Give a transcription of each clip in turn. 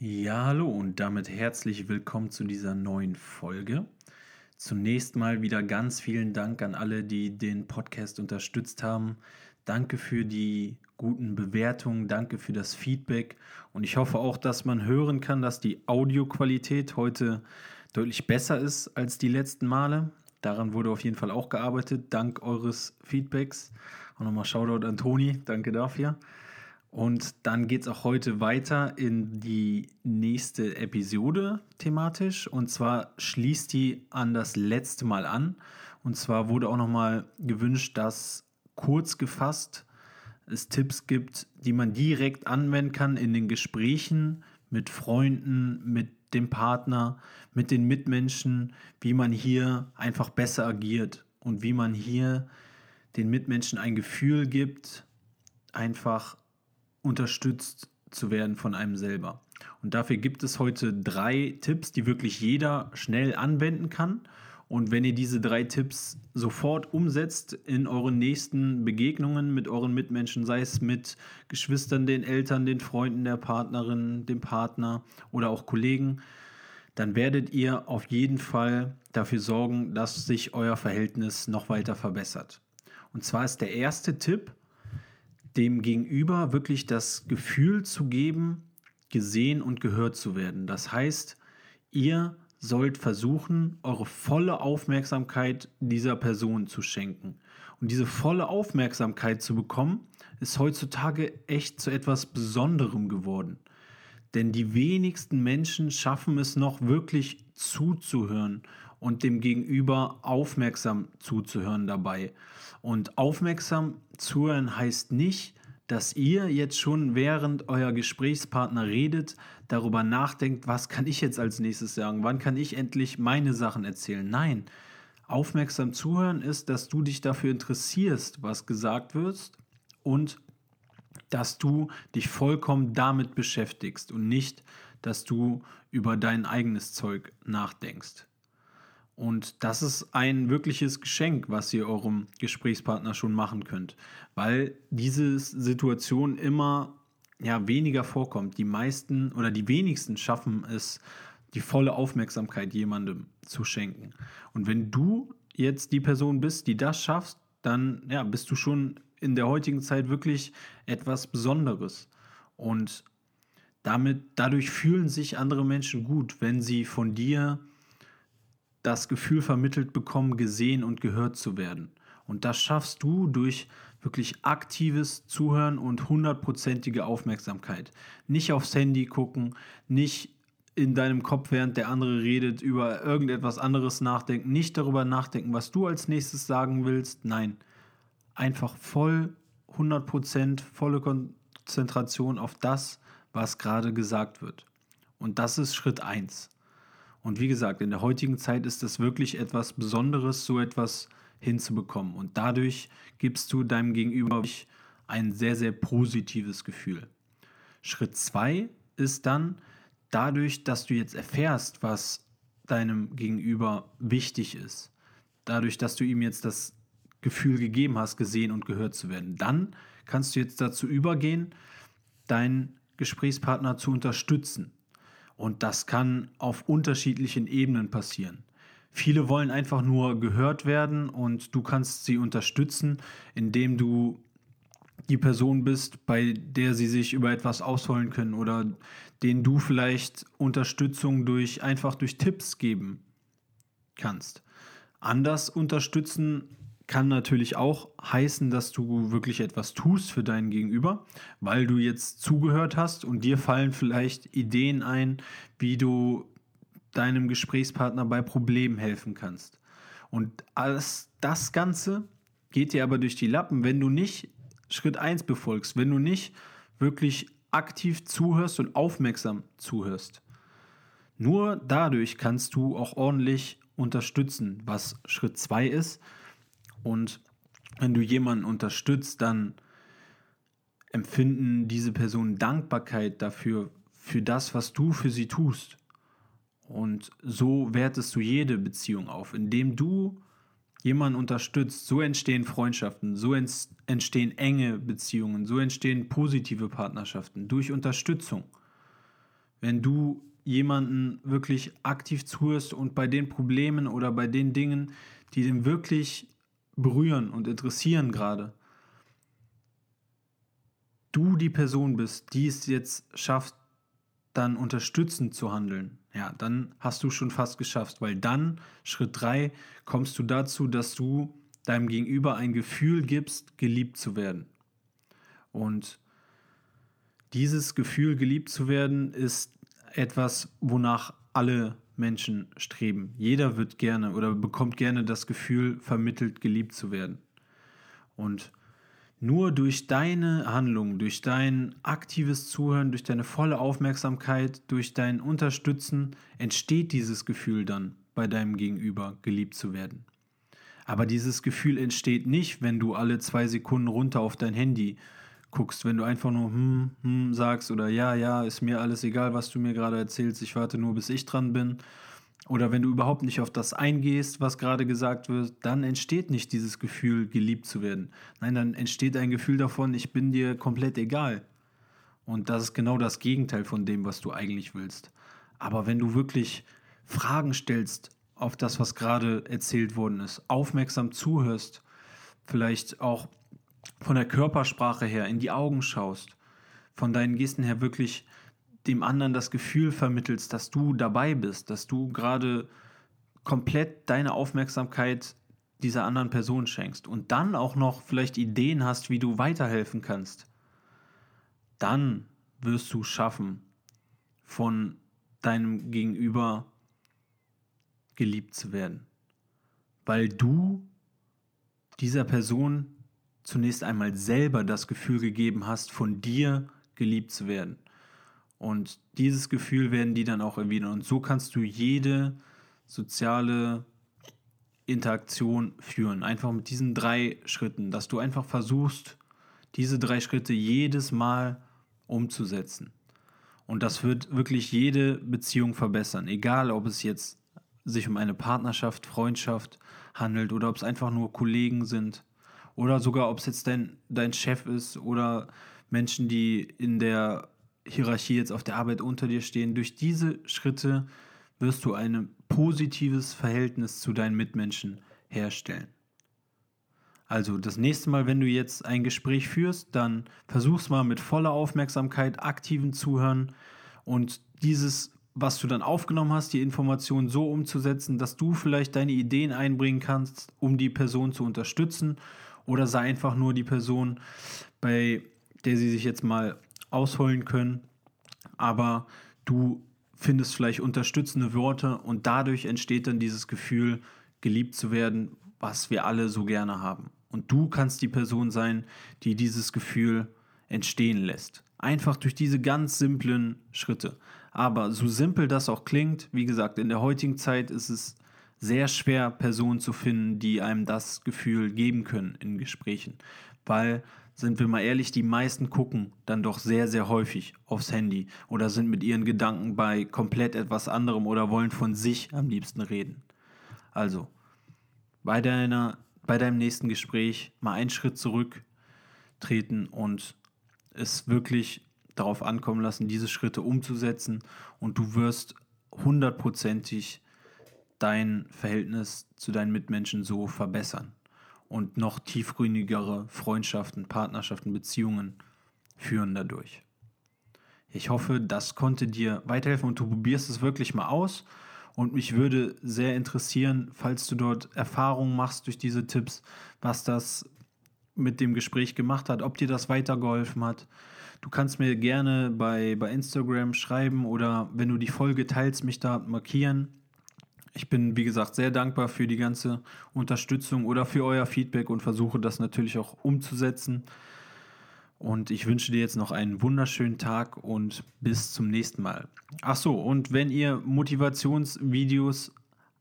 Ja, hallo und damit herzlich willkommen zu dieser neuen Folge. Zunächst mal wieder ganz vielen Dank an alle, die den Podcast unterstützt haben. Danke für die guten Bewertungen, danke für das Feedback und ich hoffe auch, dass man hören kann, dass die Audioqualität heute deutlich besser ist als die letzten Male. Daran wurde auf jeden Fall auch gearbeitet, dank eures Feedbacks. Und nochmal Shoutout an Toni, danke dafür. Und dann geht es auch heute weiter in die nächste Episode thematisch. Und zwar schließt die an das letzte Mal an. Und zwar wurde auch nochmal gewünscht, dass kurz gefasst es Tipps gibt, die man direkt anwenden kann in den Gesprächen mit Freunden, mit dem Partner, mit den Mitmenschen, wie man hier einfach besser agiert und wie man hier den Mitmenschen ein Gefühl gibt, einfach unterstützt zu werden von einem selber. Und dafür gibt es heute drei Tipps, die wirklich jeder schnell anwenden kann. Und wenn ihr diese drei Tipps sofort umsetzt in euren nächsten Begegnungen mit euren Mitmenschen, sei es mit Geschwistern, den Eltern, den Freunden der Partnerin, dem Partner oder auch Kollegen, dann werdet ihr auf jeden Fall dafür sorgen, dass sich euer Verhältnis noch weiter verbessert. Und zwar ist der erste Tipp, dem Gegenüber wirklich das Gefühl zu geben, gesehen und gehört zu werden. Das heißt, ihr sollt versuchen, eure volle Aufmerksamkeit dieser Person zu schenken. Und diese volle Aufmerksamkeit zu bekommen, ist heutzutage echt zu etwas Besonderem geworden. Denn die wenigsten Menschen schaffen es noch wirklich zuzuhören und dem Gegenüber aufmerksam zuzuhören dabei. Und aufmerksam zuhören heißt nicht, dass ihr jetzt schon während euer Gesprächspartner redet, darüber nachdenkt, was kann ich jetzt als nächstes sagen, wann kann ich endlich meine Sachen erzählen. Nein, aufmerksam zuhören ist, dass du dich dafür interessierst, was gesagt wird und dass du dich vollkommen damit beschäftigst und nicht, dass du über dein eigenes Zeug nachdenkst. Und das ist ein wirkliches Geschenk, was ihr eurem Gesprächspartner schon machen könnt, weil diese Situation immer ja, weniger vorkommt. Die meisten oder die wenigsten schaffen es, die volle Aufmerksamkeit jemandem zu schenken. Und wenn du jetzt die Person bist, die das schaffst, dann ja, bist du schon in der heutigen Zeit wirklich etwas Besonderes. Und damit, dadurch fühlen sich andere Menschen gut, wenn sie von dir das Gefühl vermittelt bekommen, gesehen und gehört zu werden. Und das schaffst du durch wirklich aktives Zuhören und hundertprozentige Aufmerksamkeit. Nicht aufs Handy gucken, nicht in deinem Kopf, während der andere redet, über irgendetwas anderes nachdenken, nicht darüber nachdenken, was du als nächstes sagen willst. Nein, einfach voll 100% volle Konzentration auf das, was gerade gesagt wird. Und das ist Schritt 1. Und wie gesagt, in der heutigen Zeit ist es wirklich etwas Besonderes, so etwas hinzubekommen. Und dadurch gibst du deinem Gegenüber ein sehr, sehr positives Gefühl. Schritt 2 ist dann, dadurch, dass du jetzt erfährst, was deinem Gegenüber wichtig ist, dadurch, dass du ihm jetzt das Gefühl gegeben hast, gesehen und gehört zu werden, dann kannst du jetzt dazu übergehen, deinen Gesprächspartner zu unterstützen. Und das kann auf unterschiedlichen Ebenen passieren. Viele wollen einfach nur gehört werden und du kannst sie unterstützen, indem du die Person bist, bei der sie sich über etwas ausholen können oder denen du vielleicht Unterstützung durch einfach durch Tipps geben kannst. Anders unterstützen kann natürlich auch heißen, dass du wirklich etwas tust für deinen Gegenüber, weil du jetzt zugehört hast und dir fallen vielleicht Ideen ein, wie du deinem Gesprächspartner bei Problemen helfen kannst. Und alles das Ganze geht dir aber durch die Lappen, wenn du nicht Schritt 1 befolgst, wenn du nicht wirklich aktiv zuhörst und aufmerksam zuhörst. Nur dadurch kannst du auch ordentlich unterstützen, was Schritt 2 ist. Und wenn du jemanden unterstützt, dann empfinden diese Personen Dankbarkeit dafür, für das, was du für sie tust. Und so wertest du jede Beziehung auf, indem du jemanden unterstützt. So entstehen Freundschaften, so entstehen enge Beziehungen, so entstehen positive Partnerschaften durch Unterstützung. Wenn du jemanden wirklich aktiv zuhörst und bei den Problemen oder bei den Dingen, die den wirklich berühren und interessieren gerade, du die Person bist, die es jetzt schafft, dann unterstützend zu handeln, ja, dann hast du schon fast geschafft, weil dann, Schritt 3, kommst du dazu, dass du deinem Gegenüber ein Gefühl gibst, geliebt zu werden. Und dieses Gefühl, geliebt zu werden, ist etwas, wonach alle Menschen streben. Jeder wird gerne oder bekommt gerne das Gefühl, vermittelt, geliebt zu werden. Und nur durch deine Handlung, durch dein aktives Zuhören, durch deine volle Aufmerksamkeit, durch dein Unterstützen entsteht dieses Gefühl dann bei deinem Gegenüber, geliebt zu werden. Aber dieses Gefühl entsteht nicht, wenn du alle zwei Sekunden runter auf dein Handy guckst, wenn du einfach nur hm, hm sagst oder ja, ja, ist mir alles egal, was du mir gerade erzählst, ich warte nur, bis ich dran bin oder wenn du überhaupt nicht auf das eingehst, was gerade gesagt wird, dann entsteht nicht dieses Gefühl, geliebt zu werden. Nein, dann entsteht ein Gefühl davon, ich bin dir komplett egal. Und das ist genau das Gegenteil von dem, was du eigentlich willst. Aber wenn du wirklich Fragen stellst auf das, was gerade erzählt worden ist, aufmerksam zuhörst, vielleicht auch von der Körpersprache her in die Augen schaust, von deinen Gesten her wirklich dem anderen das Gefühl vermittelst, dass du dabei bist, dass du gerade komplett deine Aufmerksamkeit dieser anderen Person schenkst und dann auch noch vielleicht Ideen hast, wie du weiterhelfen kannst, dann wirst du schaffen, von deinem Gegenüber geliebt zu werden. Weil du dieser Person zunächst einmal selber das Gefühl gegeben hast, von dir geliebt zu werden. Und dieses Gefühl werden die dann auch erwidern. Und so kannst du jede soziale Interaktion führen. Einfach mit diesen drei Schritten, dass du einfach versuchst, diese drei Schritte jedes Mal umzusetzen. Und das wird wirklich jede Beziehung verbessern. Egal, ob es jetzt sich um eine Partnerschaft, Freundschaft handelt oder ob es einfach nur Kollegen sind oder sogar ob es jetzt dein, dein Chef ist oder Menschen, die in der Hierarchie jetzt auf der Arbeit unter dir stehen. Durch diese Schritte wirst du ein positives Verhältnis zu deinen Mitmenschen herstellen. Also das nächste Mal, wenn du jetzt ein Gespräch führst, dann versuch's mal mit voller Aufmerksamkeit, aktiven Zuhören und dieses, was du dann aufgenommen hast, die Information so umzusetzen, dass du vielleicht deine Ideen einbringen kannst, um die Person zu unterstützen. Oder sei einfach nur die Person, bei der sie sich jetzt mal ausholen können, aber du findest vielleicht unterstützende Worte und dadurch entsteht dann dieses Gefühl, geliebt zu werden, was wir alle so gerne haben. Und du kannst die Person sein, die dieses Gefühl entstehen lässt. Einfach durch diese ganz simplen Schritte. Aber so simpel das auch klingt, wie gesagt, in der heutigen Zeit ist es sehr schwer, Personen zu finden, die einem das Gefühl geben können in Gesprächen. Weil sind wir mal ehrlich, die meisten gucken dann doch sehr, sehr häufig aufs Handy oder sind mit ihren Gedanken bei komplett etwas anderem oder wollen von sich am liebsten reden. Also, bei, deiner, bei deinem nächsten Gespräch mal einen Schritt zurücktreten und es wirklich darauf ankommen lassen, diese Schritte umzusetzen und du wirst hundertprozentig dein Verhältnis zu deinen Mitmenschen so verbessern und noch tiefgründigere Freundschaften, Partnerschaften, Beziehungen führen dadurch. Ich hoffe, das konnte dir weiterhelfen und du probierst es wirklich mal aus. Und mich würde sehr interessieren, falls du dort Erfahrungen machst durch diese Tipps, was das mit dem Gespräch gemacht hat, ob dir das weitergeholfen hat. Du kannst mir gerne bei, bei Instagram schreiben oder wenn du die Folge teilst, mich da markieren. Ich bin, wie gesagt, sehr dankbar für die ganze Unterstützung oder für euer Feedback und versuche das natürlich auch umzusetzen. Und ich wünsche dir jetzt noch einen wunderschönen Tag und bis zum nächsten Mal. Ach so, und wenn ihr Motivationsvideos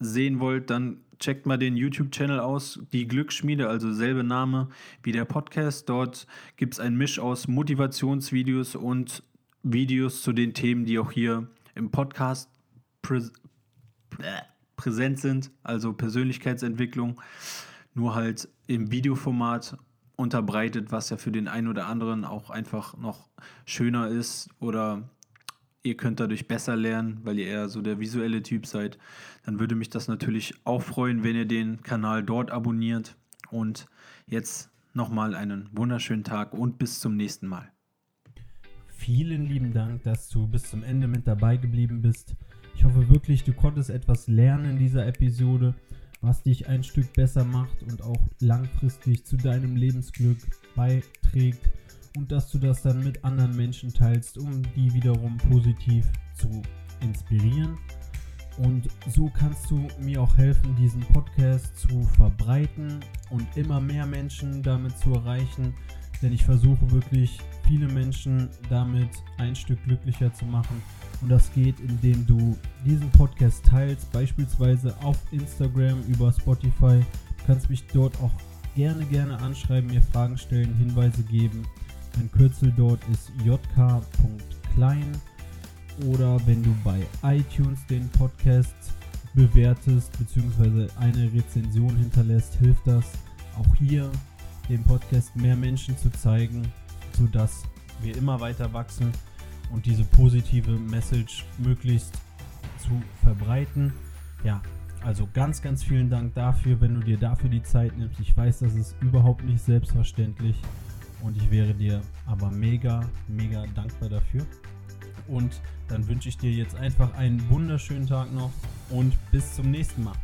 sehen wollt, dann checkt mal den YouTube-Channel aus, die Glücksschmiede, also selbe Name wie der Podcast. Dort gibt es ein Misch aus Motivationsvideos und Videos zu den Themen, die auch hier im Podcast prä präsent sind, also Persönlichkeitsentwicklung, nur halt im Videoformat unterbreitet, was ja für den einen oder anderen auch einfach noch schöner ist oder ihr könnt dadurch besser lernen, weil ihr eher so der visuelle Typ seid, dann würde mich das natürlich auch freuen, wenn ihr den Kanal dort abonniert. Und jetzt nochmal einen wunderschönen Tag und bis zum nächsten Mal. Vielen lieben Dank, dass du bis zum Ende mit dabei geblieben bist. Ich hoffe wirklich, du konntest etwas lernen in dieser Episode, was dich ein Stück besser macht und auch langfristig zu deinem Lebensglück beiträgt und dass du das dann mit anderen Menschen teilst, um die wiederum positiv zu inspirieren. Und so kannst du mir auch helfen, diesen Podcast zu verbreiten und immer mehr Menschen damit zu erreichen. Denn ich versuche wirklich viele Menschen damit ein Stück glücklicher zu machen. Und das geht, indem du diesen Podcast teilst, beispielsweise auf Instagram, über Spotify. Du kannst mich dort auch gerne, gerne anschreiben, mir Fragen stellen, Hinweise geben. Mein Kürzel dort ist jk.klein. Oder wenn du bei iTunes den Podcast bewertest bzw. eine Rezension hinterlässt, hilft das auch hier den Podcast mehr Menschen zu zeigen, sodass wir immer weiter wachsen und diese positive Message möglichst zu verbreiten. Ja, also ganz, ganz vielen Dank dafür, wenn du dir dafür die Zeit nimmst. Ich weiß, das ist überhaupt nicht selbstverständlich. Und ich wäre dir aber mega, mega dankbar dafür. Und dann wünsche ich dir jetzt einfach einen wunderschönen Tag noch und bis zum nächsten Mal.